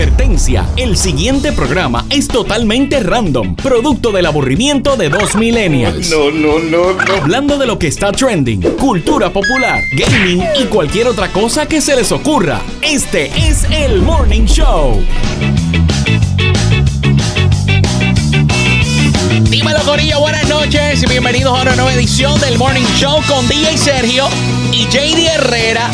Advertencia, el siguiente programa es totalmente random, producto del aburrimiento de dos millennials. No, no, no, no. Hablando de lo que está trending, cultura popular, gaming y cualquier otra cosa que se les ocurra. Este es el Morning Show. Dímelo Corillo, buenas noches y bienvenidos a una nueva edición del Morning Show con DJ Sergio y JD Herrera.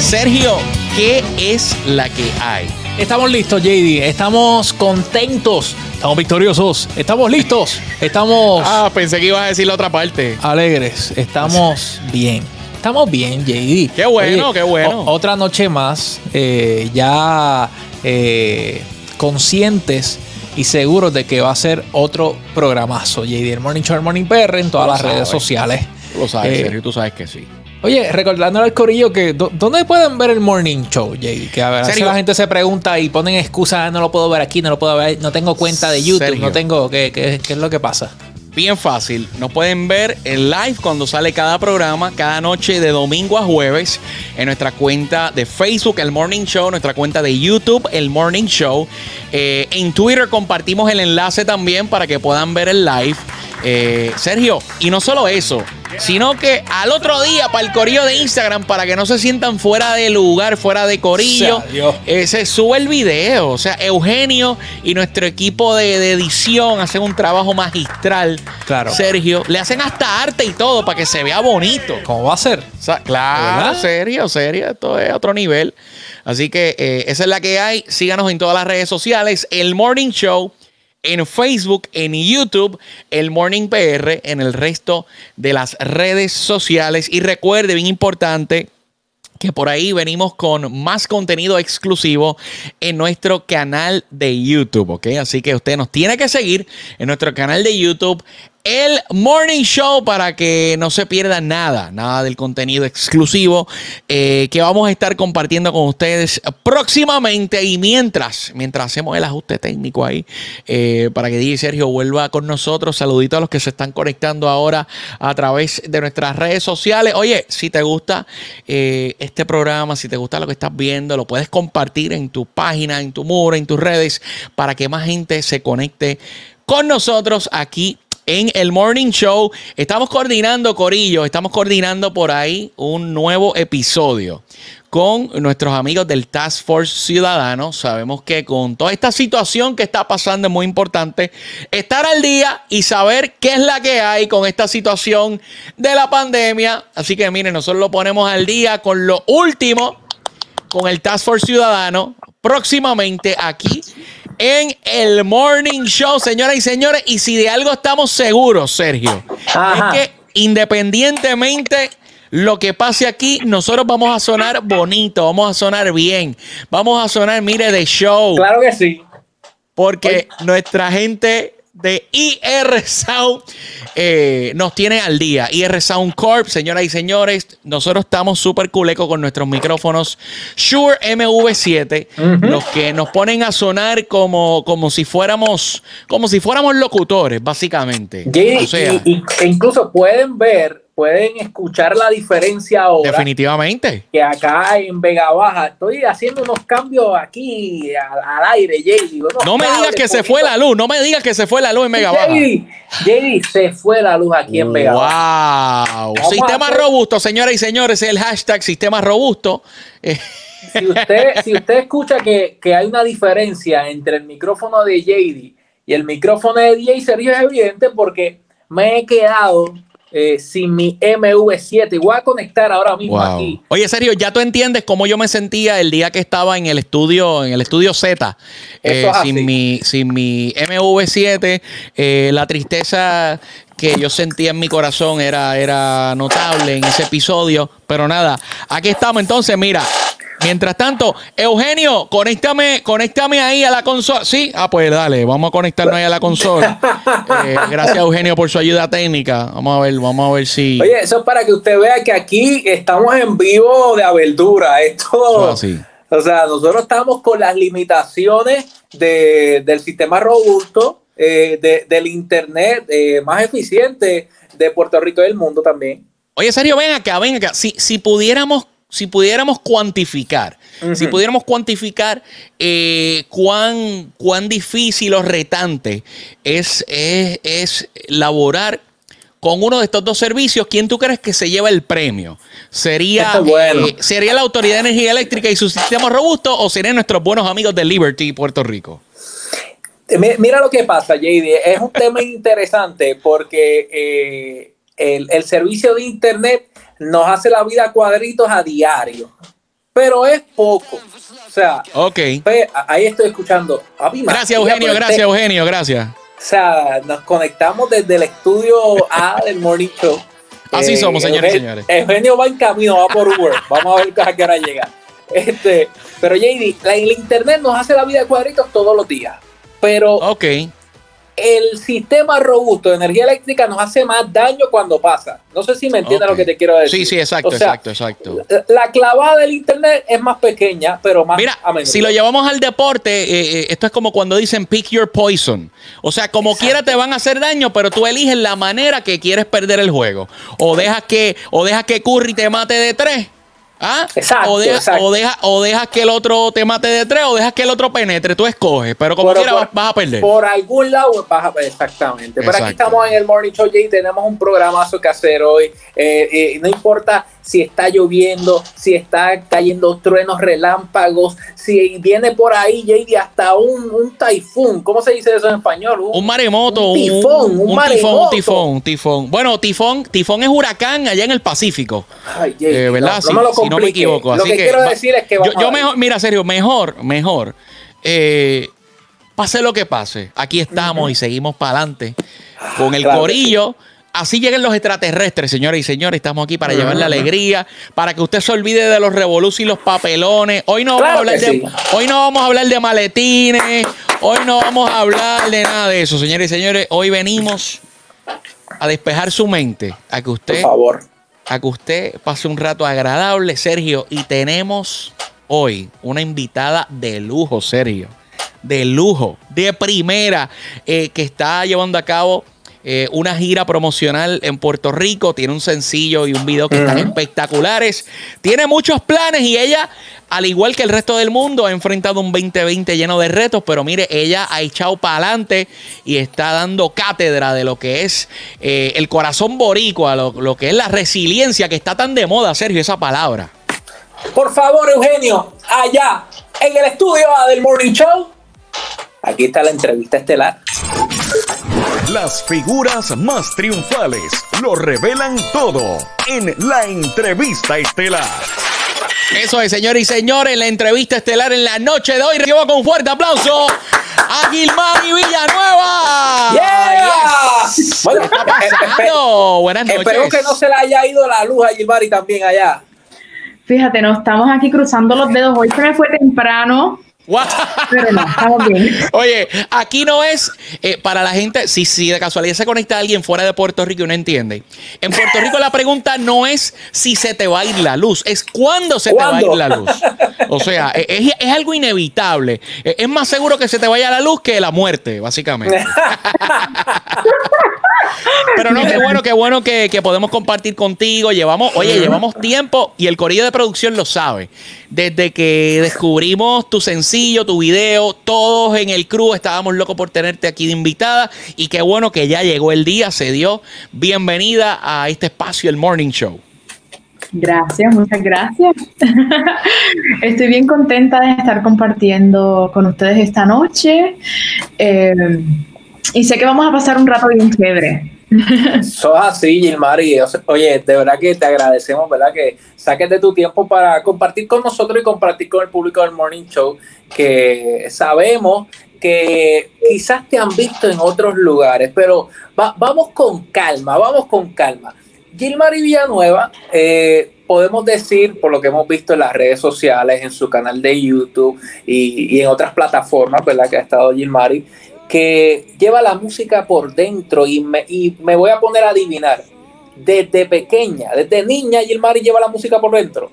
Sergio, ¿qué es la que hay? Estamos listos, JD. Estamos contentos. Estamos victoriosos. Estamos listos. Estamos Ah, pensé que ibas a decir la otra parte. alegres. Estamos bien. Estamos bien, JD. Qué bueno, qué bueno. otra noche más. eh, ya eh, conscientes y seguros de que va a ser otro programazo. JD, el Morning Show, el Morning PR en todas las redes sociales. Tú lo sabes, Eh, Sergio, tú sabes que sí. Oye, recordándole al corillo que ¿dónde pueden ver el morning show, JD? Que a ver, la gente se pregunta y ponen excusas, "Ah, no lo puedo ver aquí, no lo puedo ver, no tengo cuenta de YouTube, no tengo, ¿qué, qué, qué es lo que pasa? Bien fácil. Nos pueden ver en live cuando sale cada programa, cada noche de domingo a jueves, en nuestra cuenta de Facebook, El Morning Show, nuestra cuenta de YouTube, El Morning Show. Eh, en Twitter compartimos el enlace también para que puedan ver el live. Eh, Sergio, y no solo eso, sino que al otro día para el corillo de Instagram, para que no se sientan fuera de lugar, fuera de corillo, Sea eh, se sube el video. O sea, Eugenio y nuestro equipo de, de edición hacen un trabajo magistral. Claro. Sergio, le hacen hasta arte y todo para que se vea bonito. ¿Cómo va a ser? O sea, claro, ¿Verdad? serio, serio, esto es otro nivel. Así que eh, esa es la que hay. Síganos en todas las redes sociales. El Morning Show en Facebook, en YouTube, el Morning PR, en el resto de las redes sociales. Y recuerde, bien importante, que por ahí venimos con más contenido exclusivo en nuestro canal de YouTube, ¿ok? Así que usted nos tiene que seguir en nuestro canal de YouTube, el Morning Show, para que no se pierda nada, nada del contenido exclusivo eh, que vamos a estar compartiendo con ustedes próximamente y mientras, mientras hacemos el ajuste técnico ahí, eh, para que DJ Sergio vuelva con nosotros. Saludito a los que se están conectando ahora a través de nuestras redes sociales. Oye, si te gusta eh, este programa, si te gusta lo que estás viendo, lo puedes compartir en tu página, en tu muro, en tus redes, para que más gente se conecte con nosotros aquí en el Morning Show. Estamos coordinando, Corillo, estamos coordinando por ahí un nuevo episodio con nuestros amigos del Task Force Ciudadano. Sabemos que con toda esta situación que está pasando es muy importante estar al día y saber qué es la que hay con esta situación de la pandemia. Así que miren, nosotros lo ponemos al día con lo último con el Task Force Ciudadano próximamente aquí en el Morning Show, señoras y señores. Y si de algo estamos seguros, Sergio, Ajá. es que independientemente lo que pase aquí, nosotros vamos a sonar bonito, vamos a sonar bien, vamos a sonar, mire, de show. Claro que sí. Porque nuestra gente de IR Sound eh, nos tiene al día. IR Sound Corp, señoras y señores, nosotros estamos súper culeco con nuestros micrófonos Shure MV7, los que nos ponen a sonar como, como si fuéramos como si fuéramos locutores, básicamente. O sea, y, y- e incluso pueden ver, pueden escuchar la diferencia ahora. definitivamente. Que acá en Vega Baja estoy haciendo unos cambios aquí al, al aire, unos No me digas que se fue la luz, no me digas que se fue la luz en Mega Baja. JD, JD, se fue la luz aquí en Vega Baja. Wow. Sistema robusto, señoras y señores, es el hashtag sistema robusto. Eh, Si usted, si usted escucha que, que hay una diferencia entre el micrófono de JD y el micrófono de DJ Sergio, es evidente porque me he quedado eh, sin mi MV7 y voy a conectar ahora mismo Wow. aquí. Oye, serio, ya tú entiendes cómo yo me sentía el día que estaba en el estudio, en el estudio Z, eh, sin mi, sin mi MV7, eh, la tristeza que yo sentía en mi corazón era, era notable en ese episodio. Pero nada, aquí estamos entonces, mira. Mientras tanto, Eugenio, conéctame, conéctame ahí a la consola. Sí, ah, pues dale, vamos a conectarnos ahí a la consola. Eh, gracias, Eugenio, por su ayuda técnica. Vamos a ver, vamos a ver si. Oye, eso es para que usted vea que aquí estamos en vivo de abertura. Esto, Eso es así. o sea, nosotros estamos con las limitaciones de- del sistema robusto, eh, de- del internet eh, más eficiente de Puerto Rico y del mundo también. Oye, serio, ven acá, ven acá. Si, si pudiéramos si pudiéramos cuantificar, si pudiéramos cuantificar eh, cuán, cuán difícil o retante es, es, es laborar con uno de estos dos servicios, ¿quién tú crees que se lleva el premio? ¿Sería, eh, ¿sería la Autoridad de Energía Eléctrica y su sistema robusto o serían nuestros buenos amigos de Liberty Puerto Rico? Eh, mira lo que pasa, JD. Es un tema interesante porque eh, el, servicio de Internet nos hace la vida cuadritos a diario, pero es poco. O sea, okay. ahí estoy escuchando. Gracias, Eugenio. Gracias, Eugenio. Gracias. O sea, nos conectamos desde el estudio A del Morning Show. Así somos, señores y señores. Eugenio va en camino, va por Uber. Vamos a ver a qué hora llega. Este, pero JD, el internet nos hace la vida de cuadritos todos los días. Pero okay el sistema robusto de energía eléctrica nos hace más daño cuando pasa. No sé si me entiendes lo que te quiero decir. Sí, sí, exacto, exacto, exacto. La clavada del internet es más pequeña, pero más Mira, si lo llevamos al deporte, eh, eh, esto es como cuando dicen pick your poison. O sea, como quiera te van a hacer daño, pero tú eliges la manera que quieres perder el juego. O dejas que, o dejas que Curry te mate de tres ¿Ah? o, dejas deja, que el otro te mate de tres o dejas que el otro penetre. Tú escoges, pero como quieras vas a perder. Por algún lado vas a perder, exactamente. Pero aquí estamos en el Morning Show, Jay, tenemos un programazo que hacer hoy. Eh, eh, no importa si está lloviendo, si está cayendo truenos, relámpagos, si viene por ahí, JD, hasta un, un taifún. ¿Cómo se dice eso en español? Un, maremoto. Un tifón, un, tifón, tifón, tifón. Bueno, tifón, tifón es huracán allá en el Pacífico. Ay, eh, ¿Verdad? No, me lo no me equivoco. Lo que, quiero decir es que yo, mejor, mira, serio, mejor, mejor. Eh, pase lo que pase, aquí estamos y seguimos para adelante con el corillo así lleguen los extraterrestres, señores y señores. Estamos aquí para llevarle alegría, para que usted se olvide de los revoluciones y los papelones. Hoy no, vamos a hablar de, hoy no vamos a hablar de maletines, hoy no vamos a hablar de nada de eso, señores y señores. Hoy venimos a despejar su mente, a que usted, Por favor. A que usted pase un rato agradable, Sergio. Y tenemos hoy una invitada de lujo, Sergio. De lujo, de primera, eh, que está llevando a cabo eh, una gira promocional en Puerto Rico. Tiene un sencillo y un video que están espectaculares. Tiene muchos planes y ella, al igual que el resto del mundo, ha enfrentado un 2020 lleno de retos. Pero mire, ella ha echado para adelante y está dando cátedra de lo que es eh, el corazón boricua, lo, lo que es la resiliencia que está tan de moda, Sergio, esa palabra. Por favor, Eugenio, allá en el estudio del Morning Show. Aquí está la entrevista estelar. Las figuras más triunfales lo revelan todo en la entrevista estelar. Eso es, señores y señores, la entrevista estelar en la noche de hoy. Recibo con un fuerte aplauso a Gilmari Villanueva. Yeah. Bueno, Buenas noches. Espero que no se le haya ido la luz a Gilmari también allá. Fíjate, no estamos aquí cruzando los dedos. Hoy se me fue temprano Oye, aquí no es eh, para la gente, si, si de casualidad se conecta alguien fuera de Puerto Rico y no entiende. En Puerto Rico la pregunta no es si se te va a ir la luz, es cuándo se te va a ir la luz. O sea, e, es, es, algo inevitable. E, es más seguro que se te vaya la luz que la muerte, básicamente. Pero no, qué bueno, qué bueno que, que podemos compartir contigo. Llevamos, oye, llevamos tiempo y el corillo de producción lo sabe. Desde que descubrimos tu sencillo, tu video, todos en el crew estábamos locos por tenerte aquí de invitada. Y qué bueno que ya llegó el día, se dio. Bienvenida a este espacio, el Morning Show. Gracias, muchas gracias. Estoy bien contenta de estar compartiendo con ustedes esta noche. Eh, y sé que vamos a pasar un rato bien chévere. Sos así, Gilmari. Oye, de verdad que te agradecemos, ¿verdad? Que saques de tu tiempo para compartir con nosotros y compartir con el público del Morning Show, que sabemos que quizás te han visto en otros lugares, pero vamos con calma, vamos con calma. Gilmari Villanueva, eh, podemos decir, por lo que hemos visto en las redes sociales, en su canal de YouTube y, y en otras plataformas, ¿verdad? Que ha estado Gilmari, que lleva la música por dentro y me, y me voy a poner a adivinar. Desde pequeña, desde niña, Gilmari lleva la música por dentro.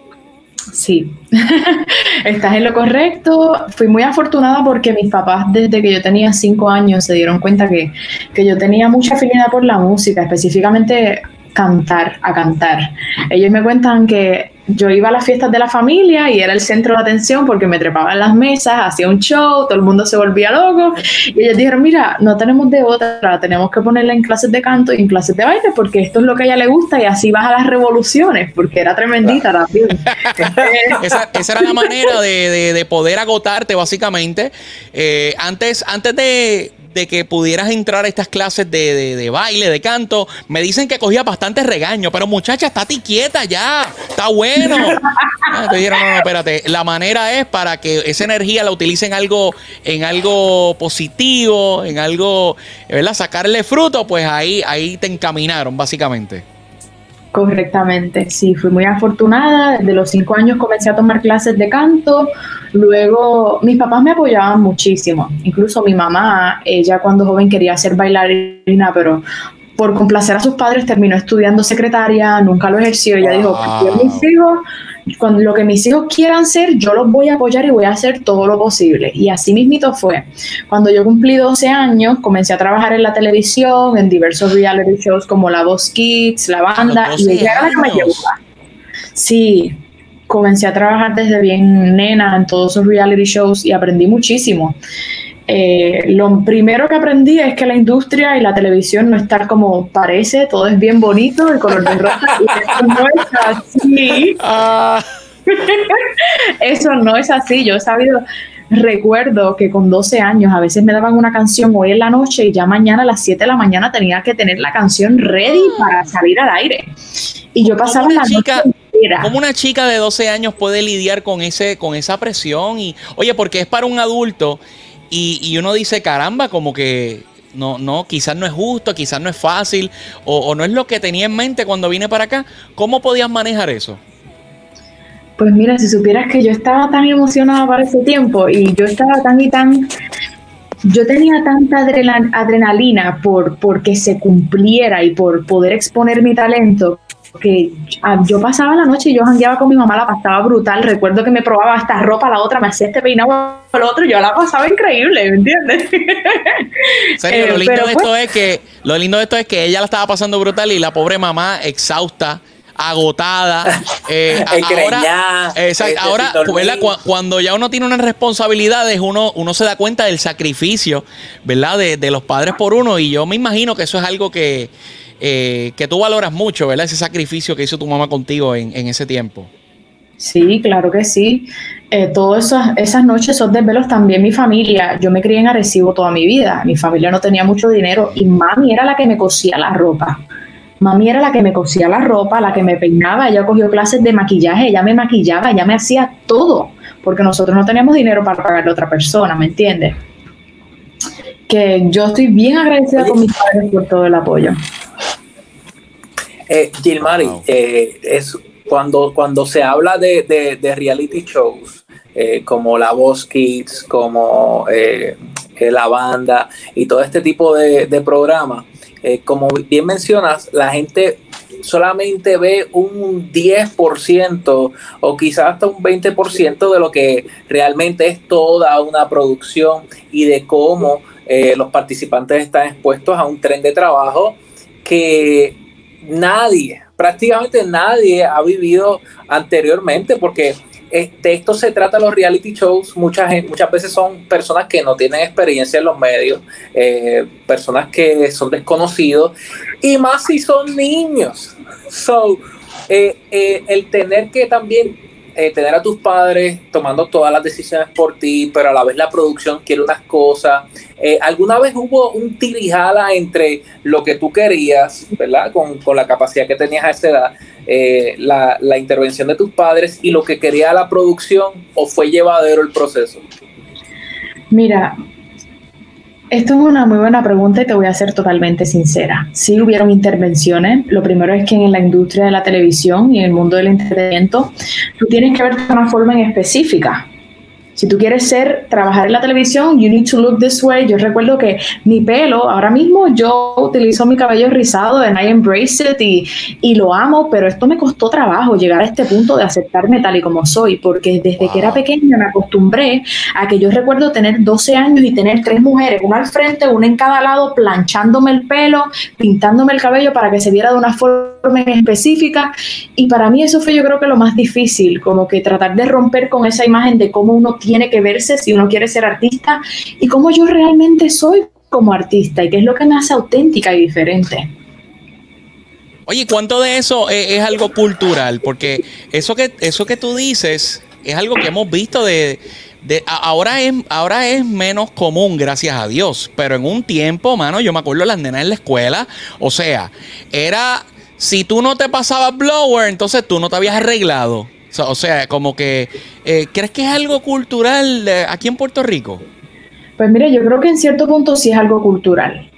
Sí, estás en lo correcto. Fui muy afortunada porque mis papás desde que yo tenía cinco años se dieron cuenta que, que yo tenía mucha afinidad por la música, específicamente cantar, a cantar. Ellos me cuentan que yo iba a las fiestas de la familia y era el centro de atención porque me trepaba en las mesas, hacía un show, todo el mundo se volvía loco. Y ellos dijeron, mira, no tenemos de otra, tenemos que ponerla en clases de canto y en clases de baile porque esto es lo que a ella le gusta y así vas a las revoluciones, porque era tremendita también. esa, esa, era la manera de, de, poder agotarte, básicamente. Eh, antes, antes de, de que pudieras entrar a estas clases de, baile, de canto. Me dicen que cogía bastante regaño, pero muchacha, estate quieta ya, está bueno. Ah, te dijeron, no, no, espérate. La manera es para que esa energía la utilicen algo, en algo positivo, en algo, ¿verdad? Sacarle fruto, pues ahí, ahí te encaminaron, básicamente. Correctamente, sí, fui muy afortunada. Desde los cinco años comencé a tomar clases de canto. Luego, mis papás me apoyaban muchísimo. Incluso mi mamá, ella cuando joven quería ser bailarina, pero por complacer a sus padres terminó estudiando secretaria, nunca lo ejerció. Ella dijo, mis hijos cuando lo que mis hijos quieran ser, yo los voy a apoyar y voy a hacer todo lo posible. Y así mismito fue. Cuando yo cumplí 12 años, comencé a trabajar en la televisión, en diversos reality shows como La Voz Kids, La Banda, y ella era la que me. Sí, comencé a trabajar desde bien nena en todos esos reality shows y aprendí muchísimo. Eh, lo primero que aprendí es que la industria y la televisión no está como parece, todo es bien bonito, el color de rosa, y eso no es así. Ah. eso no es así, yo he sabido, recuerdo que con 12 años a veces me daban una canción hoy en la noche y ya mañana a las 7 de la mañana tenía que tener la canción ready para salir al aire. Y yo pasaba la chica, ¿Cómo una chica de 12 años puede lidiar con, ese, con esa presión? Y, oye, porque es para un adulto y, uno dice, caramba, como que no, no, quizás no es justo, quizás no es fácil, o, no es lo que tenía en mente cuando vine para acá. ¿Cómo podías manejar eso? Pues mira, si supieras que yo estaba tan emocionada para ese tiempo y yo estaba tan y tan, yo tenía tanta adrenalina por porque se cumpliera y por poder exponer mi talento que ah, yo pasaba la noche y yo jangueaba con mi mamá, la pasaba brutal. Recuerdo que me probaba esta ropa, la otra me hacía este peinado, el otro, yo la pasaba increíble, ¿me entiendes? Serio, lo eh, lindo de esto pues es que lo lindo de esto es que ella la estaba pasando brutal y la pobre mamá exhausta agotada. Eh, ahora, ahora cuando ya uno tiene unas responsabilidades, uno, uno se da cuenta del sacrificio, ¿verdad? De, de los padres por uno. Y yo me imagino que eso es algo que, eh, que tú valoras mucho, ¿verdad? Ese sacrificio que hizo tu mamá contigo en, ese tiempo. Sí, claro que sí. Eh, todas esas, esas noches, esos desvelos, también mi familia, yo me crié en Arecibo toda mi vida, mi familia no tenía mucho dinero y mami era la que me cosía la ropa. Mami era la que me cosía la ropa, la que me peinaba, ella cogió clases de maquillaje, ella me maquillaba, ella me hacía todo, porque nosotros no teníamos dinero para pagarle a otra persona, ¿me entiendes? Que yo estoy bien agradecida con mis padres por todo el apoyo. Eh, Gilmari, eh, es cuando, cuando se habla de, reality shows eh, como La Voz Kids, como eh, La Banda y todo este tipo de, de programas, como bien mencionas, la gente solamente ve un 10% o quizás hasta un 20% de lo que realmente es toda una producción y de cómo los participantes están expuestos a un tren de trabajo que nadie, prácticamente nadie ha vivido anteriormente, porque de esto se trata los reality shows. Muchas, muchas veces son personas que no tienen experiencia en los medios, eh, personas que son desconocidos, y más si son niños. So, eh, eh, el tener que también eh, tener a tus padres tomando todas las decisiones por ti, pero a la vez la producción quiere unas cosas. Eh, ¿Alguna vez hubo un tirijala entre lo que tú querías, ¿verdad? Con, la capacidad que tenías a esa edad, eh, la, la intervención de tus padres y lo que quería la producción, o fue llevadero el proceso? Mira, esto es una muy buena pregunta y te voy a ser totalmente sincera. Sí hubieron intervenciones. Lo primero es que en la industria de la televisión y en el mundo del entretenimiento, tú tienes que verte de una forma en específica. Si tú quieres ser, trabajar en la televisión, you need to look this way. Yo recuerdo que mi pelo, ahora mismo yo utilizo mi cabello rizado and I embrace it y, y lo amo, pero esto me costó trabajo llegar a este punto de aceptarme tal y como soy, porque desde que era pequeña me acostumbré a que yo recuerdo tener 12 años y tener tres mujeres, una al frente, una en cada lado, planchándome el pelo, pintándome el cabello para que se viera de una forma forma específica y para mí eso fue yo creo que lo más difícil, como que tratar de romper con esa imagen de cómo uno tiene que verse si uno quiere ser artista y cómo yo realmente soy como artista y qué es lo que me hace auténtica y diferente. Oye, ¿cuánto de eso es, algo cultural? Porque eso que, eso que tú dices es algo que hemos visto de, ahora es ahora es menos común, gracias a Dios. Pero en un tiempo, mano, yo me acuerdo las nenas en la escuela. O sea, era si tú no te pasabas blower, entonces tú no te habías arreglado. O sea, como que, eh, ¿crees que es algo cultural aquí en Puerto Rico? Pues mire, yo creo que en cierto punto sí es algo cultural,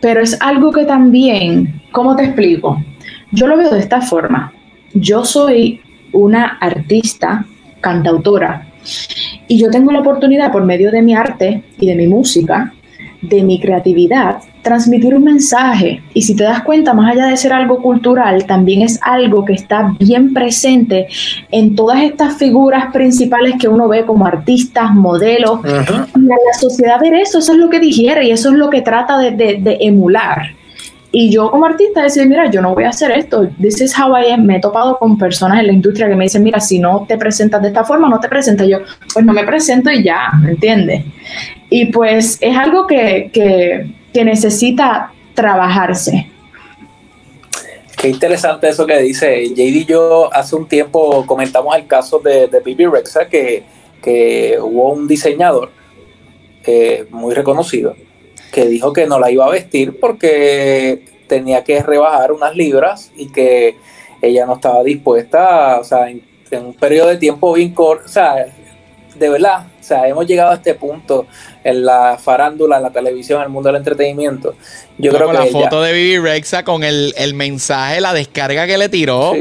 pero es algo que también, ¿cómo te explico? Yo lo veo de esta forma. Yo soy una artista, cantautora, y yo tengo la oportunidad por medio de mi arte y de mi música, de mi creatividad, transmitir un mensaje. Y si te das cuenta, más allá de ser algo cultural, también es algo que está bien presente en todas estas figuras principales que uno ve como artistas, modelos. Y a la sociedad ver eso, eso es lo que digiere y eso es lo que trata de, de emular. Y yo como artista decía, mira, yo no voy a hacer esto. This is how I am. Me he topado con personas en la industria que me dicen, mira, si no te presentas de esta forma, no te presentas. Yo, pues no me presento y ya, ¿me entiendes? Y pues es algo que, que, que necesita trabajarse. Qué interesante eso que dice. JD y yo hace un tiempo comentamos el caso de, de Bibi Rexa, que, que hubo un diseñador eh, muy reconocido que dijo que no la iba a vestir porque tenía que rebajar unas libras y que ella no estaba dispuesta, o sea, en, un periodo de tiempo bien corto, o sea, de verdad, sea, hemos llegado a este punto en la farándula, en la televisión, en el mundo del entretenimiento. Yo creo que la foto de Bibi Rexa con el, mensaje, la descarga que le tiró,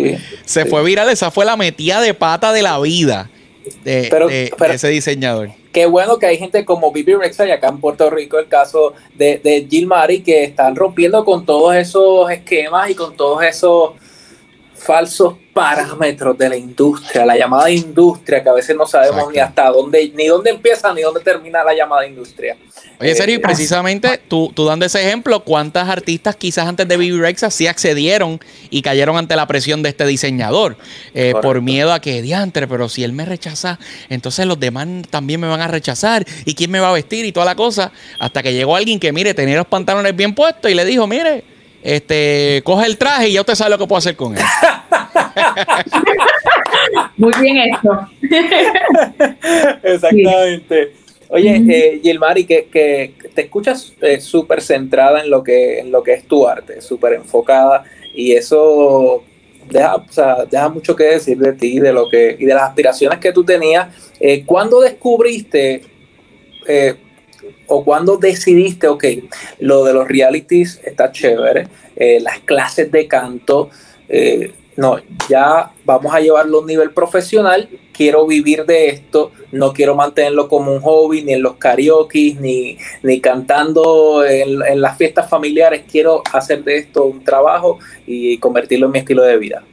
se fue viral, esa fue la metida de pata de la vida de ese diseñador. qué bueno que hay gente como Bibi Rexa y acá en Puerto Rico el caso de, de Jill Mari que están rompiendo con todos esos esquemas y con todos esos falsos parámetros de la industria, la llamada industria, que a veces no sabemos ni hasta dónde, ni dónde empieza ni dónde termina la llamada industria. Oye, Sergio, eh, precisamente tú, tú dando ese ejemplo, ¿cuántas artistas quizás antes de Bibi Rexa sí accedieron y cayeron ante la presión de este diseñador? Eh, por miedo a que, diantre, pero si él me rechaza, entonces los demás también me van a rechazar. ¿Y quién me va a vestir? Y toda la cosa. Hasta que llegó alguien que, mire, tenía los pantalones bien puestos y le dijo, mire, este, coge el traje y ya usted sabe lo que puedo hacer con él. Muy bien esto. Exactamente. Oye, eh, Gilmari, que, que, te escuchas eh, súper centrada en lo, que, en lo que es tu arte, súper enfocada, y eso deja, deja mucho que decir de ti de lo que, y de las aspiraciones que tú tenías. Eh, ¿Cuándo descubriste eh, o cuando decidiste, ok, lo de los realities está chévere, eh, las clases de canto, eh, no, ya vamos a llevarlo a un nivel profesional, quiero vivir de esto, no quiero mantenerlo como un hobby, ni en los karaoke, ni, ni cantando en, en, las fiestas familiares, quiero hacer de esto un trabajo y convertirlo en mi estilo de vida.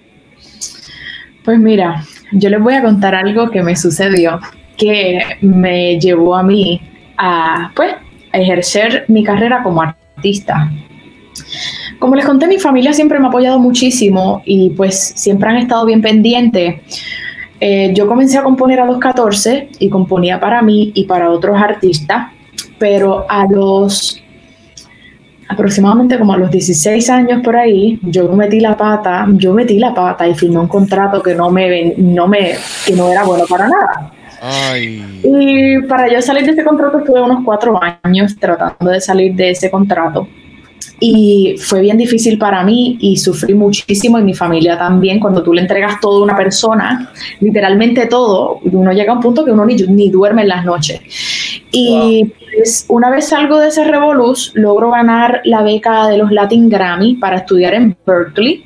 Pues mira, yo les voy a contar algo que me sucedió, que me llevó a mí a, pues, a ejercer mi carrera como artista. Como les conté, mi familia siempre me ha apoyado muchísimo y pues siempre han estado bien pendientes. Eh, yo comencé a componer a los 14 y componía para mí y para otros artistas, pero a los aproximadamente como a los 16 años por ahí, yo metí la pata, yo metí la pata y firmé un contrato que no me, no me, que no era bueno para nada. Y para yo salir de ese contrato estuve unos cuatro años tratando de salir de ese contrato. Y fue bien difícil para mí y sufrí muchísimo y mi familia también. Cuando tú le entregas todo a una persona, literalmente todo, uno llega a un punto que uno ni, ni duerme en las noches. Y pues, una vez salgo de ese revolus, logro ganar la beca de los Latin Grammy para estudiar en Berkeley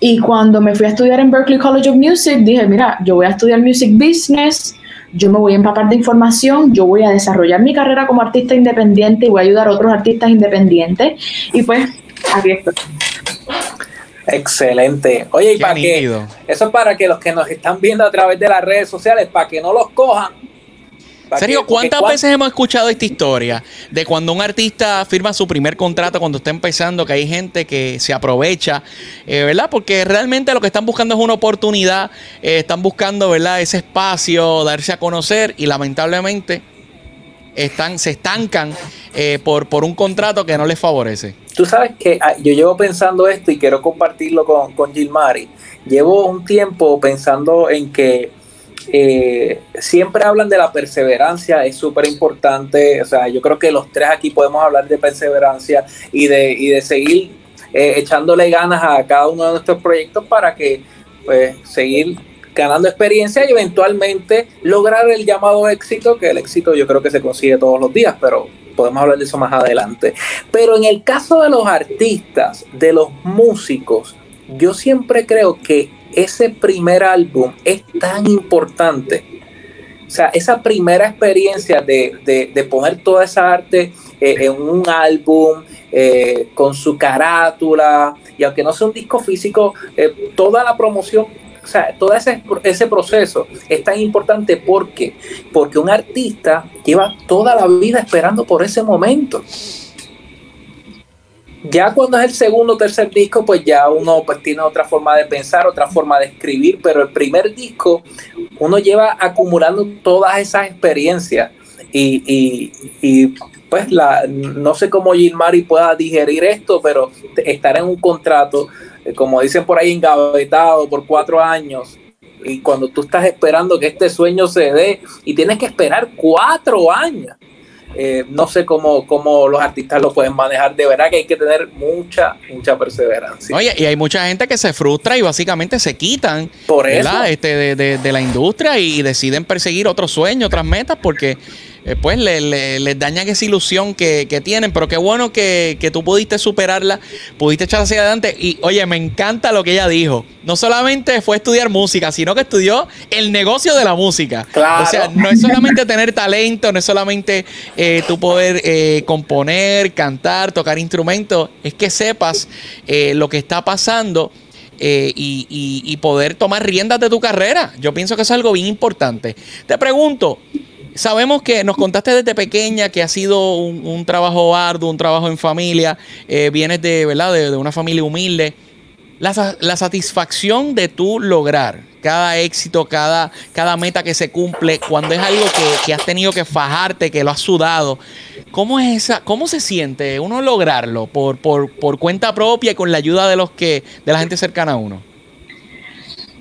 y cuando me fui a estudiar en Berkeley College of Music, dije, mira, yo voy a estudiar Music Business, yo me voy a empapar de información, yo voy a desarrollar mi carrera como artista independiente y voy a ayudar a otros artistas independientes. Y pues, aquí estoy. Excelente. Oye, y para que eso es para que los que nos están viendo a través de las redes sociales, para que no los cojan, Sergio, ¿cuántas veces hemos escuchado esta historia de cuando un artista firma su primer contrato cuando está empezando, que hay gente que se aprovecha, eh, ¿verdad? Porque realmente lo que están buscando es una oportunidad, eh, están buscando, ¿verdad? Ese espacio, darse a conocer y lamentablemente están, se estancan eh, por, por un contrato que no les favorece. Tú sabes que ah, yo llevo pensando esto y quiero compartirlo con, con Gilmari. Llevo un tiempo pensando en que eh, siempre hablan de la perseverancia, es súper importante. O sea, yo creo que los tres aquí podemos hablar de perseverancia y de, y de seguir eh, echándole ganas a cada uno de nuestros proyectos para que pues seguir ganando experiencia y eventualmente lograr el llamado éxito, que el éxito yo creo que se consigue todos los días, pero podemos hablar de eso más adelante. Pero en el caso de los artistas, de los músicos, yo siempre creo que ese primer álbum es tan importante. O sea, esa primera experiencia de, poner toda esa arte eh, en un álbum, eh, con su carátula, y aunque no sea un disco físico, eh, toda la promoción, o sea, todo ese, ese proceso es tan importante porque, porque un artista lleva toda la vida esperando por ese momento. Ya cuando es el segundo o tercer disco, pues ya uno pues, tiene otra forma de pensar, otra forma de escribir, pero el primer disco uno lleva acumulando todas esas experiencias y, pues la, no sé cómo Gilmari pueda digerir esto, pero estar en un contrato, eh, como dicen por ahí, engavetado por cuatro años, y cuando tú estás esperando que este sueño se dé y tienes que esperar cuatro años eh, no sé cómo, cómo los artistas lo pueden manejar. De verdad que hay que tener mucha, mucha perseverancia. Oye, y hay mucha gente que se frustra y básicamente se quitan Por Este, de, de, de, la industria y deciden perseguir otros sueños, otras metas, porque eh, pues les le, dañan esa ilusión que, tienen. Pero qué bueno que, tú pudiste superarla, pudiste echar hacia adelante. Y oye, me encanta lo que ella dijo. No solamente fue estudiar música, sino que estudió el negocio de la música. O sea, no es solamente tener talento, no es solamente eh, tú poder eh, componer, cantar, tocar instrumentos, es que sepas lo que está pasando. y, y, poder tomar riendas de tu carrera. Yo pienso que es algo bien importante. Te pregunto, Sabemos que nos contaste desde pequeña que ha sido un, trabajo arduo, un trabajo en familia, eh, vienes de, ¿verdad? De, una familia humilde. La, satisfacción de tú lograr cada éxito, cada, cada meta que se cumple, cuando es algo que, has tenido que fajarte, que lo has sudado, ¿cómo es esa, cómo se siente uno lograrlo por, por, por cuenta propia y con la ayuda de los que, de la gente cercana a uno?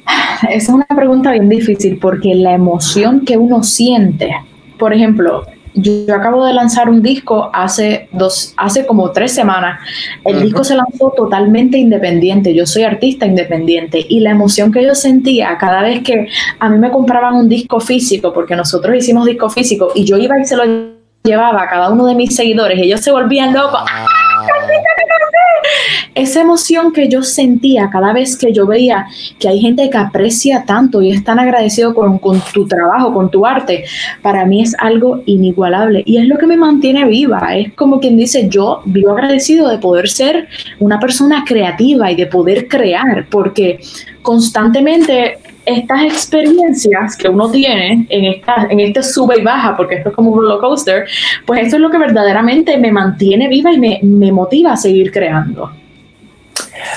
Esa es una pregunta bien difícil porque la emoción que uno siente, por ejemplo, yo, acabo de lanzar un disco hace dos, hace como tres semanas. El disco se lanzó totalmente independiente. Yo soy artista independiente y la emoción que yo sentía cada vez que a mí me compraban un disco físico, porque nosotros hicimos disco físico y yo iba y se lo llevaba a cada uno de mis seguidores, ellos se volvían locos. ¡Ah! Esa emoción que yo sentía cada vez que yo veía que hay gente que aprecia tanto y es tan agradecido con, tu trabajo, con tu arte, para mí es algo inigualable y es lo que me mantiene viva. Es como quien dice, yo vivo agradecido de poder ser una persona creativa y de poder crear, porque constantemente estas experiencias que uno tiene en, esta, en este sube y baja, porque esto es como un roller coaster, pues eso es lo que verdaderamente me mantiene viva y me, me motiva a seguir creando.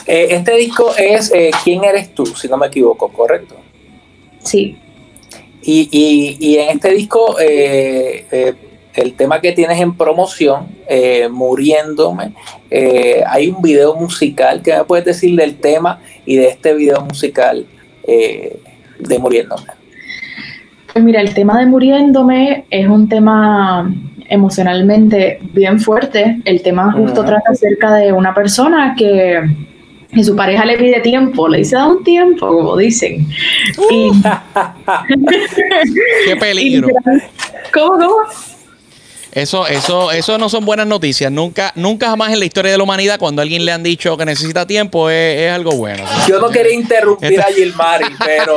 Eh, este disco es eh, ¿Quién eres tú? Si no me equivoco, ¿correcto? Sí. Y, y, y en este disco, eh, el tema que tienes en promoción, Muriéndome, hay un video musical. ¿Qué me puedes decir del tema y de este video musical? Eh, de Muriéndome? Pues mira, el tema de Muriéndome es un tema emocionalmente bien fuerte. El tema justo trata acerca de una persona que, su pareja le pide tiempo, le dice da un tiempo, como dicen. Uh. ¡Qué peligro! ¿Cómo, cómo? Eso, eso, eso no son buenas noticias. Nunca, nunca jamás en la historia de la humanidad, cuando a alguien le han dicho que necesita tiempo, es, algo bueno. Yo no quería interrumpir a Gilmari, pero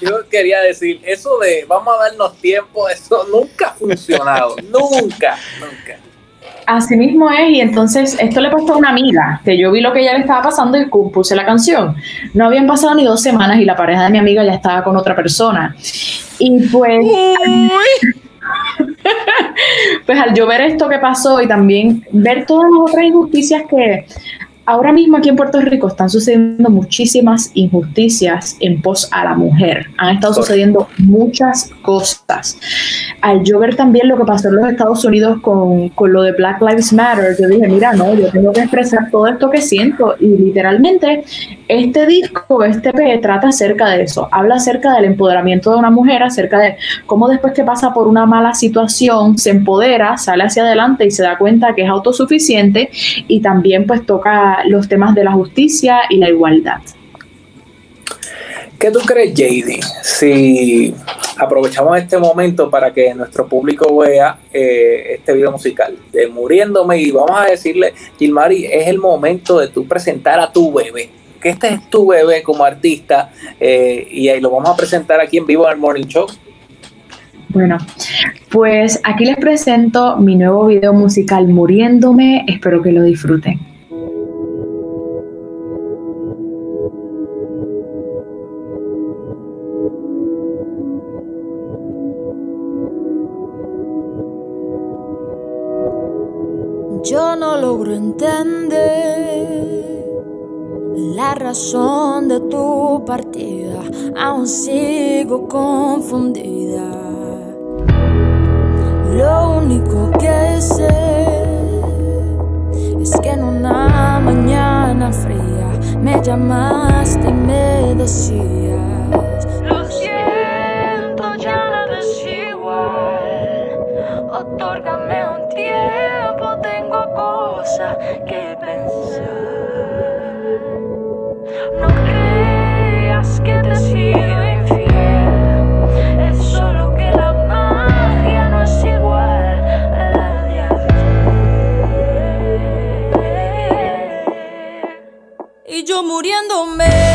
yo, quería decir, eso de vamos a darnos tiempo, eso nunca ha funcionado. nunca, nunca. Así mismo es, y entonces esto le pasó a una amiga, que yo vi lo que ella le estaba pasando y compuse la canción. No habían pasado ni dos semanas y la pareja de mi amiga ya estaba con otra persona. Y pues pues al yo ver esto que pasó y también ver todas las otras injusticias que ahora mismo aquí en Puerto Rico están sucediendo muchísimas injusticias en pos a la mujer. Han estado sucediendo muchas cosas. Al yo ver también lo que pasó en los Estados Unidos con, con, lo de Black Lives Matter, yo dije, mira, no, yo tengo que expresar todo esto que siento. Y literalmente este disco, este P, trata acerca de eso. Habla acerca del empoderamiento de una mujer, acerca de cómo después que pasa por una mala situación, se empodera, sale hacia adelante y se da cuenta que es autosuficiente y también pues toca los temas de la justicia y la igualdad. ¿Qué tú crees, JD? Si aprovechamos este momento para que nuestro público vea eh, este video musical de Muriéndome y vamos a decirle, Gilmari, es el momento de tú presentar a tu bebé, que este es tu bebé como artista eh, y ahí lo vamos a presentar aquí en vivo en el Morning Show. Bueno, pues aquí les presento mi nuevo video musical Muriéndome, espero que lo disfruten. Yo no logro entender razón de tu partida, aún sigo confundida. Lo único que sé es que en una mañana fría me llamaste y me decías: Lo siento, ya nada es igual. Otórgame un tiempo, tengo cosas que pensar. Muriéndome.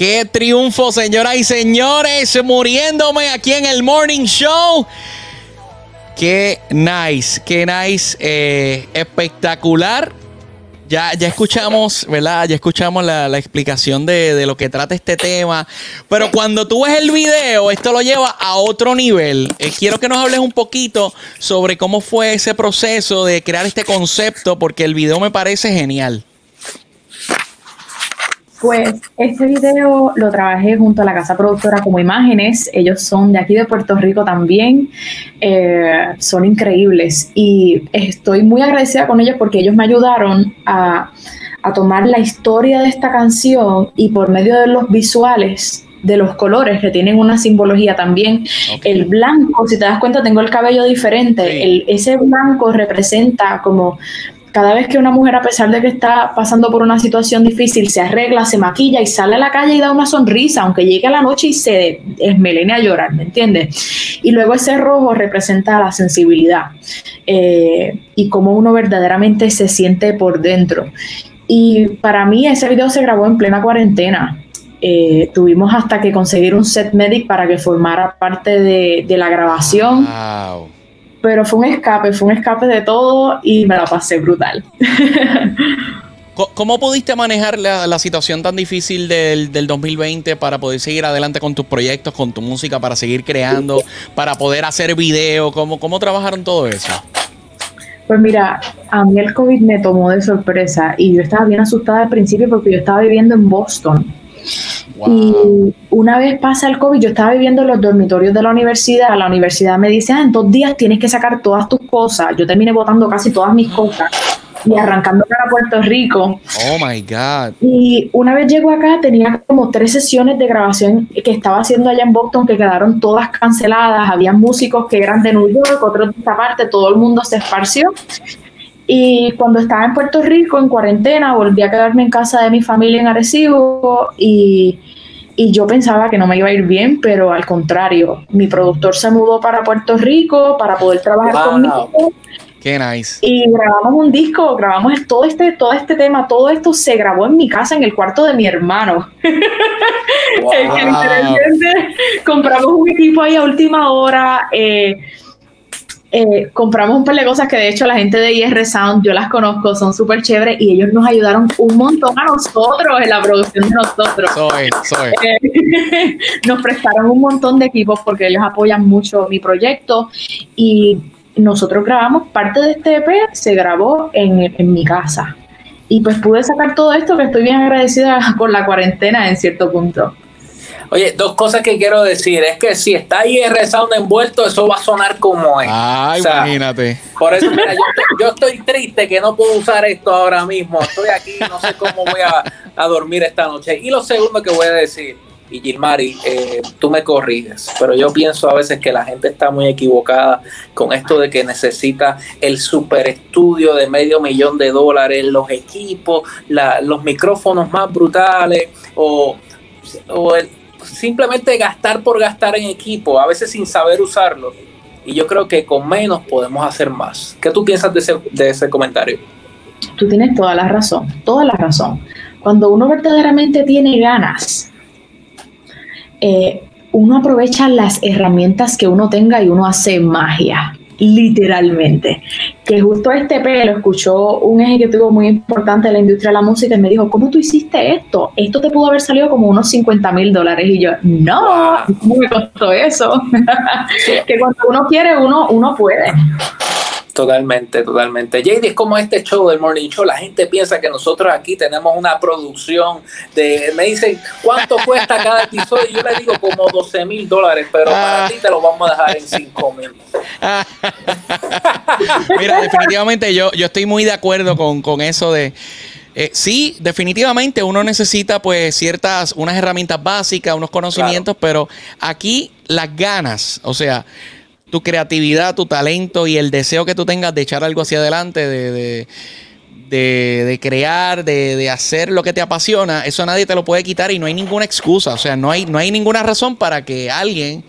Qué triunfo, señoras y señores, muriéndome aquí en el Morning Show. Qué nice, qué nice, eh, espectacular. Ya, ya escuchamos, ¿verdad? Ya escuchamos la, explicación de, de lo que trata este tema. Pero cuando tú ves el video, esto lo lleva a otro nivel. Eh, quiero que nos hables un poquito sobre cómo fue ese proceso de crear este concepto, porque el video me parece genial. Pues este video lo trabajé junto a la casa productora como imágenes. Ellos son de aquí de Puerto Rico también. Eh, son increíbles y estoy muy agradecida con ellos porque ellos me ayudaron a, a tomar la historia de esta canción y por medio de los visuales de los colores que tienen una simbología también. El blanco, si te das cuenta, tengo el cabello diferente. Sí. El- ese blanco representa como cada vez que una mujer, a pesar de que está pasando por una situación difícil, se arregla, se maquilla y sale a la calle y da una sonrisa, aunque llegue a la noche y se esmelene a llorar, ¿me entiendes? Y luego ese rojo representa la sensibilidad eh, y cómo uno verdaderamente se siente por dentro. Y para mí ese video se grabó en plena cuarentena. Eh, tuvimos hasta que conseguir un set medic para que formara parte de, de la grabación, Wow. Pero fue un escape, fue un escape de todo y me la pasé brutal. ¿Cómo pudiste manejar la, la situación tan difícil del, del 2020 para poder seguir adelante con tus proyectos, con tu música, para seguir creando, para poder hacer video? ¿Cómo, cómo trabajaron todo eso? Pues mira, a mí el COVID me tomó de sorpresa y yo estaba bien asustada al principio porque yo estaba viviendo en Boston. Y una vez pasa el COVID, yo estaba viviendo en los dormitorios de la universidad. La universidad me dice, ah, en dos días tienes que sacar todas tus cosas. Yo terminé botando casi todas mis cosas y arrancando para Puerto Rico. Oh my God. Y una vez llego acá, tenía como tres sesiones de grabación que estaba haciendo allá en Boston que quedaron todas canceladas. Había músicos que eran de New York, otros de esta parte, todo el mundo se esparció. Y cuando estaba en Puerto Rico, en cuarentena, volví a quedarme en casa de mi familia en Arecibo y, y yo pensaba que no me iba a ir bien, pero al contrario, mi productor se mudó para Puerto Rico para poder trabajar Wow. conmigo Qué nice. y grabamos un disco, grabamos todo este, todo este tema, todo esto se grabó en mi casa, en el cuarto de mi hermano. Wow. El que compramos un equipo ahí a última hora. eh, eh, compramos un par de cosas que de hecho la gente de IR Sound, yo las conozco, son súper chéveres y ellos nos ayudaron un montón a nosotros en la producción de nosotros. Soy, soy. Eh, nos prestaron un montón de equipos porque ellos apoyan mucho mi proyecto y nosotros grabamos parte de este EP, se grabó en, en mi casa. Y pues pude sacar todo esto que estoy bien agradecida con la cuarentena en cierto punto. Oye, dos cosas que quiero decir. Es que si está ahí el resound envuelto, eso va a sonar como es. Ay, O sea, imagínate. Por eso, mira, yo estoy, yo estoy triste que no puedo usar esto ahora mismo. Estoy aquí, no sé cómo voy a, a dormir esta noche. Y lo segundo que voy a decir, y Gilmari, eh, tú me corriges, pero yo pienso a veces que la gente está muy equivocada con esto de que necesita el super estudio de medio millón de dólares, los equipos, la- los micrófonos más brutales o, o el- simplemente gastar por gastar en equipo, a veces sin saber usarlo. Y yo creo que con menos podemos hacer más. ¿Qué tú piensas de ese, de ese comentario? Tú tienes toda la razón, toda la razón. Cuando uno verdaderamente tiene ganas, eh, uno aprovecha las herramientas que uno tenga y uno hace magia, literalmente. Que justo este EP lo escuchó un ejecutivo muy importante de la industria de la música y me dijo, ¿cómo tú hiciste esto? Esto te pudo haber salido como unos 50 mil dólares. Y yo, no. ¿cómo me costó eso? que cuando uno quiere, uno, uno puede. Totalmente, totalmente. JD, es como este show del Morning Show. La gente piensa que nosotros aquí tenemos una producción de. Me dicen, ¿cuánto cuesta cada episodio? Y yo les digo, como 12 mil dólares, pero para ti te lo vamos a dejar en 5 mil. Mira, definitivamente yo, yo estoy muy de acuerdo con, con eso de. eh, sí, definitivamente uno necesita pues ciertas, unas herramientas básicas, unos conocimientos, pero aquí las ganas, o sea, tu creatividad, tu talento y el deseo que tú tengas de echar algo hacia adelante, de, de, de- crear, de, de hacer lo que te apasiona, eso nadie te lo puede quitar y no hay ninguna excusa, o sea, no hay, no hay ninguna razón para que alguien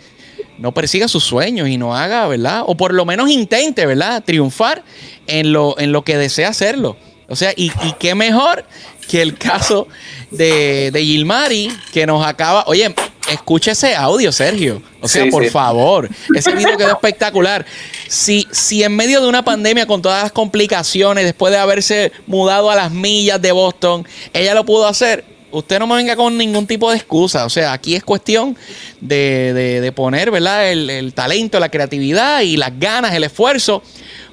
no persiga sus sueños y no haga, ¿verdad? O por lo menos intente, ¿verdad? Triunfar en lo, en lo que desea hacerlo. O sea, y, y qué mejor que el caso de, de Gilmari, que nos acaba. Oye, escucha ese audio, Sergio. O sea, Sí, por sí. favor. Ese video quedó espectacular. Si, si en medio de una pandemia con todas las complicaciones, después de haberse mudado a las millas de Boston, ella lo pudo hacer. Usted no me venga con ningún tipo de excusa. O sea, aquí es cuestión de, de- de poner, ¿verdad? El, el talento, la creatividad y las ganas, el esfuerzo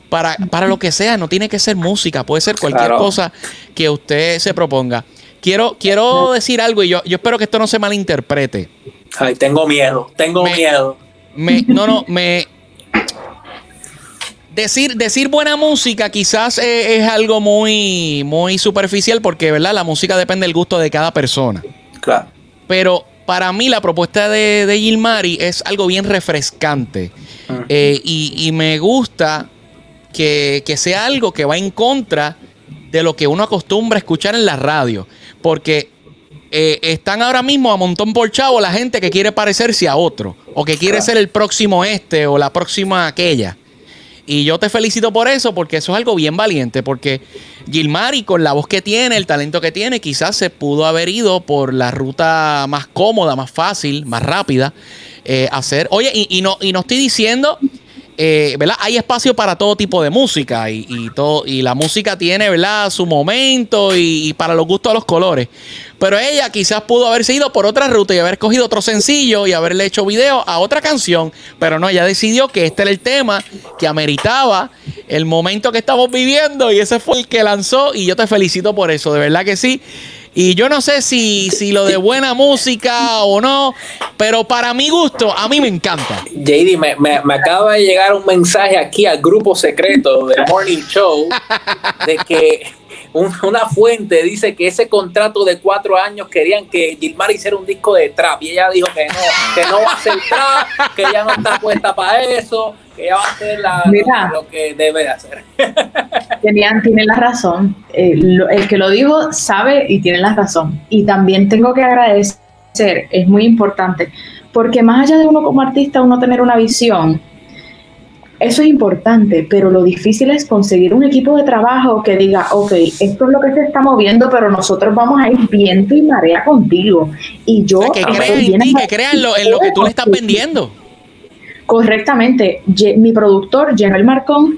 para, para lo que sea. No tiene que ser música, puede ser cualquier Claro. cosa que usted se proponga. Quiero, quiero decir algo y yo, yo espero que esto no se malinterprete. Ay, tengo miedo, tengo Me- miedo. Me, no, no, me. Decir, decir buena música quizás eh, es, algo muy, muy superficial porque, ¿verdad? La música depende del gusto de cada persona. Claro. Pero para mí la propuesta de, de Gilmari es algo bien refrescante. Eh, y, y me gusta que, que sea algo que va en contra de lo que uno acostumbra a escuchar en la radio. Porque eh, están ahora mismo a montón por chavo la gente que quiere parecerse a otro. O que quiere Claro. ser el próximo este o la próxima aquella. Y yo te felicito por eso, porque eso es algo bien valiente. Porque Gilmari, con la voz que tiene, el talento que tiene, quizás se pudo haber ido por la ruta más cómoda, más fácil, más rápida. eh, hacer. Oye, y, y no, y no estoy diciendo. Eh, ¿verdad? Hay espacio para todo tipo de música y, y todo, y la música tiene ¿verdad? su momento y, y para los gustos de los colores. Pero ella quizás pudo haberse ido por otra ruta y haber cogido otro sencillo y haberle hecho video a otra canción. Pero no, ella decidió que este era el tema que ameritaba el momento que estamos viviendo y ese fue el que lanzó y yo te felicito por eso, de verdad que sí. Y yo no sé si, si lo de buena música o no, pero para mi gusto, a mí me encanta. JD, me, me- me acaba de llegar un mensaje aquí al grupo secreto del Morning Show de que un- una fuente dice que ese contrato de cuatro años querían que Gilmar hiciera un disco de trap y ella dijo que no, que no va a hacer trap, que ella no está puesta para eso, que ella va a hacer la- Mira. lo que debe de hacer. Tenían, tienen la razón. Eh, lo- el que lo dijo sabe y tiene la razón. Y también tengo que agradecer, es muy importante, porque más allá de uno como artista, uno tener una visión, eso es importante, pero lo difícil es conseguir un equipo de trabajo que diga, ok, esto es lo que se está moviendo, pero nosotros vamos a ir viento y marea contigo. Y yo... O sea, que crean en ti, que crean en lo, en lo que tú le estás vendiendo. Correctamente. Mi productor, General Marcón,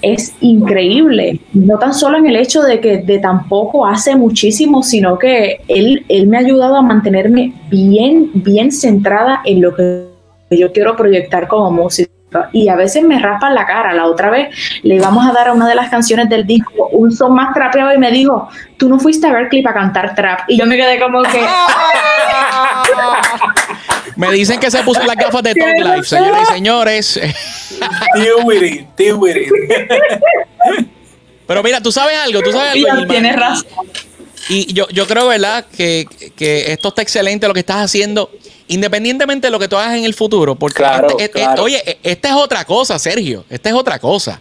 es increíble. No tan solo en el hecho de que de tampoco hace muchísimo, sino que él, él me ha ayudado a mantenerme bien, bien centrada en lo que yo quiero proyectar como música. Y a veces me raspan la cara. La otra vez le íbamos a dar a una de las canciones del disco un son más trapeado y me dijo, tú no fuiste a ver clip a cantar trap. Y yo me quedé como que... Me dicen que se puso las gafas de Talk Life, señoras y señores. With it. Pero mira, tú sabes algo, tú sabes algo. Razón. Y yo, yo creo, ¿verdad? Que, que esto está excelente lo que estás haciendo, independientemente de lo que tú hagas en el futuro. Porque, Claro, este- este- claro. oye, e- esta es otra cosa, Sergio. Esta es otra cosa.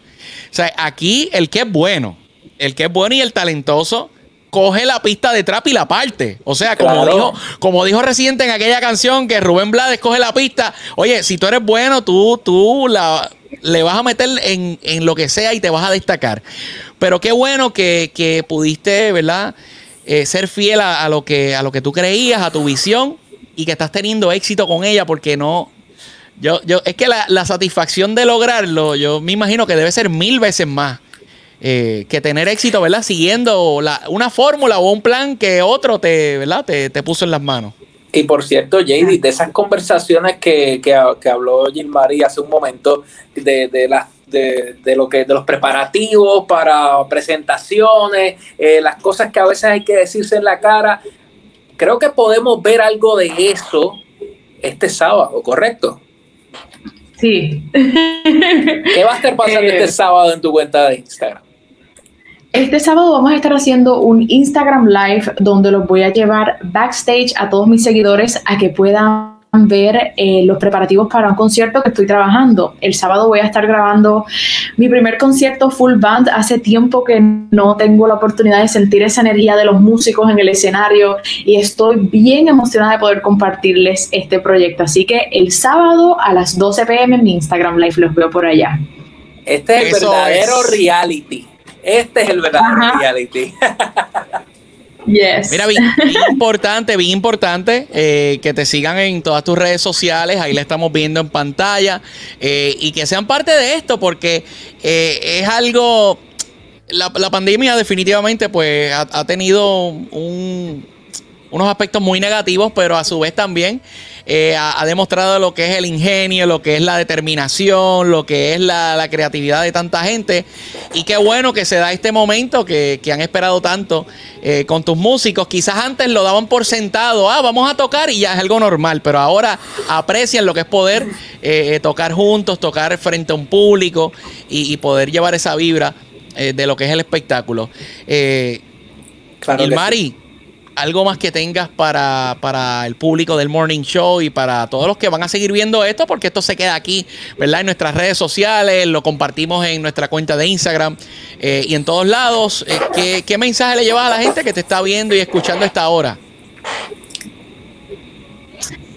O sea, aquí el que es bueno, el que es bueno y el talentoso, coge la pista de trap y la parte. O sea, como, Claro. dijo, como dijo reciente en aquella canción que Rubén Blades coge la pista. Oye, si tú eres bueno, tú, tú la, le vas a meter en, en lo que sea y te vas a destacar. Pero qué bueno que, que pudiste, ¿verdad? Eh, ser fiel a, a lo que, a lo que tú creías, a tu visión y que estás teniendo éxito con ella porque no... Yo, yo, es que la, la satisfacción de lograrlo, yo me imagino que debe ser mil veces más eh, que tener éxito, ¿verdad? Siguiendo la- una fórmula o un plan que otro te, ¿verdad? Te, te puso en las manos. Y por cierto, JD, de esas conversaciones que, que, que habló Gilmari hace un momento, de, de, las de, de lo que de los preparativos para presentaciones, eh, las cosas que a veces hay que decirse en la cara, creo que podemos ver algo de eso este sábado, ¿correcto? Sí. ¿Qué va a estar pasando Eh, este sábado en tu cuenta de Instagram? Este sábado vamos a estar haciendo un Instagram Live donde los voy a llevar backstage a todos mis seguidores a que puedan ver eh, los preparativos para un concierto que estoy trabajando. El sábado voy a estar grabando mi primer concierto full band. Hace tiempo que no tengo la oportunidad de sentir esa energía de los músicos en el escenario y estoy bien emocionada de poder compartirles este proyecto. Así que el sábado a las 12 pm en mi Instagram Live los veo por allá. Este es el Eso verdadero es. reality. Este es el verdadero Ajá. reality. Yes. Mira, bien, bien importante, bien importante eh, que te sigan en todas tus redes sociales, ahí la estamos viendo en pantalla, eh, y que sean parte de esto, porque eh, es algo, la, la pandemia definitivamente pues ha, ha tenido un, unos aspectos muy negativos, pero a su vez también eh, ha, ha demostrado lo que es el ingenio, lo que es la determinación, lo que es la, la creatividad de tanta gente. Y qué bueno que se da este momento que, que han esperado tanto eh, con tus músicos. Quizás antes lo daban por sentado, ah, vamos a tocar y ya es algo normal, pero ahora aprecian lo que es poder eh, tocar juntos, tocar frente a un público y, y poder llevar esa vibra de lo que es el espectáculo. Que Ilmari, algo más que tengas para, para el público del Morning Show y para todos los que van a seguir viendo esto, porque esto se queda aquí, ¿verdad? En nuestras redes sociales, lo compartimos en nuestra cuenta de Instagram eh, y en todos lados. Eh, ¿qué, qué mensaje le llevas a la gente que te está viendo y escuchando esta hora?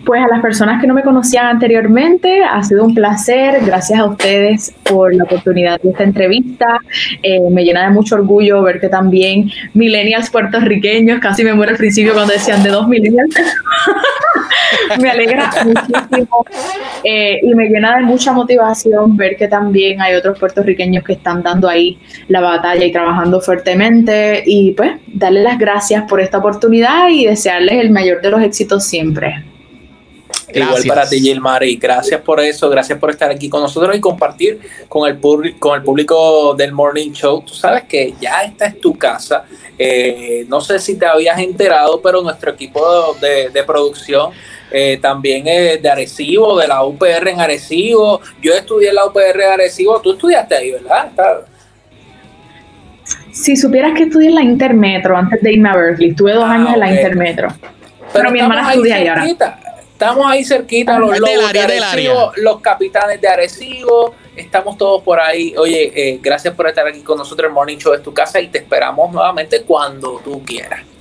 Pues a las personas que no me conocían anteriormente, ha sido un placer. Gracias a ustedes por la oportunidad de esta entrevista. Eh, me llena de mucho orgullo ver que también millennials puertorriqueños, casi me muero al principio cuando decían de dos millennials. me alegra muchísimo eh, y me llena de mucha motivación ver que también hay otros puertorriqueños que están dando ahí la batalla y trabajando fuertemente y pues darles las gracias por esta oportunidad y desearles el mayor de los éxitos siempre. Igual para ti, Gilmari. Gracias por eso, gracias por estar aquí con nosotros y compartir con el, público, con el público del Morning Show. Tú sabes que ya esta es tu casa. Eh, no sé si te habías enterado, pero nuestro equipo de, de producción eh, también es de Arecibo, de la UPR en Arecibo. Yo estudié en la UPR de Arecibo. Tú estudiaste ahí, ¿verdad? Está- Si supieras que estudié en la Intermetro antes de irme a Berkeley, estuve dos Ah, años en la. Intermetro. Pero mi estamos hermana estudia ahí ahora. Estamos ahí cerquita, los lobos de Arecibo, los capitanes de Arecibo, estamos todos por ahí. Oye, eh, gracias por estar aquí con nosotros. El Morning Show es tu casa y te esperamos nuevamente cuando tú quieras.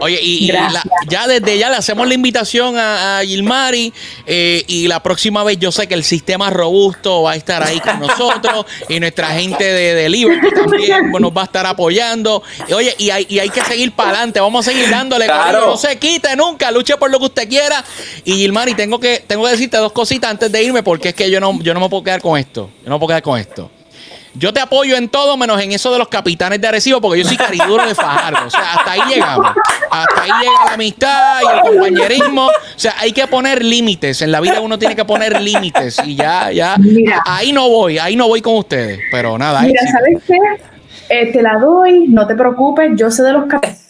Oye, y, y la- ya desde ya le hacemos la invitación a, a Gilmari eh, y la próxima vez yo sé que el sistema robusto va a estar ahí con nosotros y nuestra gente de, de Liberty también nos va a estar apoyando. Y, oye, y hay, y hay que seguir para adelante, vamos a seguir dándole, Claro. no se quite nunca, luche por lo que usted quiera. Y Gilmari, tengo que, tengo que decirte dos cositas antes de irme porque es que yo no, yo no me puedo quedar con esto, yo no me puedo quedar con esto. Yo te apoyo en todo, menos en eso de los capitanes de Arecibo, porque yo soy cariduro de Fajardo. O sea, hasta ahí llegamos. Hasta ahí llega la amistad y el compañerismo. O sea, hay que poner límites. En la vida uno tiene que poner límites. Y ya, ya. Mira. Ahí no voy, ahí no voy con ustedes. Pero nada. Mira, éxito. ¿sabes qué? Eh, te la doy, no te preocupes, yo sé de los capitanes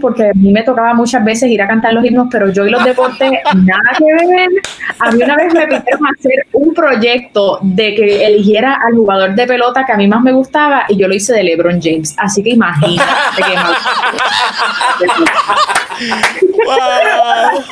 porque a mí me tocaba muchas veces ir a cantar los himnos, pero yo y los deportes, nada que ver. A mí una vez me pidieron hacer un proyecto de que eligiera al jugador de pelota que a mí más me gustaba y yo lo hice de LeBron James. Así que imagínate que Wow.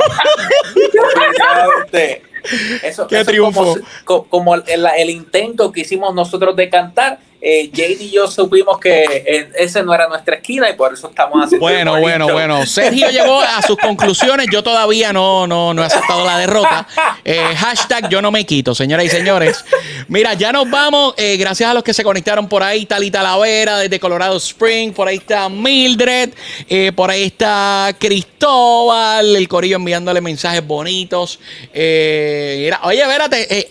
Eso, Qué eso triunfo. Como, co- como el, el intento que hicimos nosotros de cantar, eh, Jade y yo supimos que eh, ese no era nuestra esquina y por eso estamos haciendo. Bueno, bueno, bueno. Sergio llegó a sus conclusiones. Yo todavía no, no, no he aceptado la derrota. Eh, hashtag yo no me quito, señoras y señores. Mira, ya nos vamos. Eh, gracias a los que se conectaron por ahí. Talita Lavera desde Colorado Spring. Por ahí está Mildred. Por ahí está Cristóbal. El corillo enviándole mensajes bonitos. Eh, mira, oye, espérate.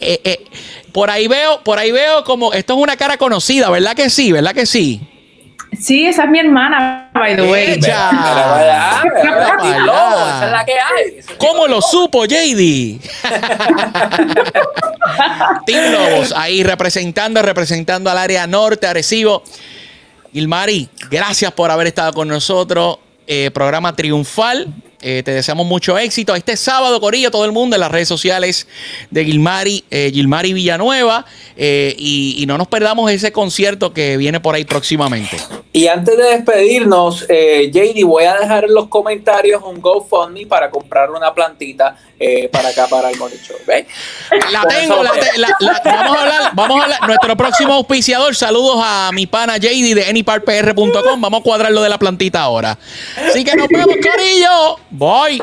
Por ahí veo, por ahí veo como esto es una cara conocida, ¿verdad que sí? ¿Verdad que sí? Sí, esa es mi hermana, by the way. Lobo, allá. esa es la que hay. Ese es ¿Cómo lo supo, JD? Team Lobos, ahí representando, representando al área norte, Arecibo. Ilmari, gracias por haber estado con nosotros. Eh, programa triunfal. Eh, te deseamos mucho éxito. Este sábado, Corillo, todo el mundo en las redes sociales de Gilmari, eh, Gilmari Villanueva. Eh, y, y no nos perdamos ese concierto que viene por ahí próximamente. Y antes de despedirnos, eh, JD, voy a dejar en los comentarios un GoFundMe para comprar una plantita para acá, para el Show. ¿ves? La Con tengo, la te- la- la- vamos a hablar, vamos a hablar. Nuestro próximo auspiciador, saludos a mi pana JD de anypartpr.com. Vamos a cuadrar lo de la plantita ahora. Así que nos vemos, Corillo. Voy.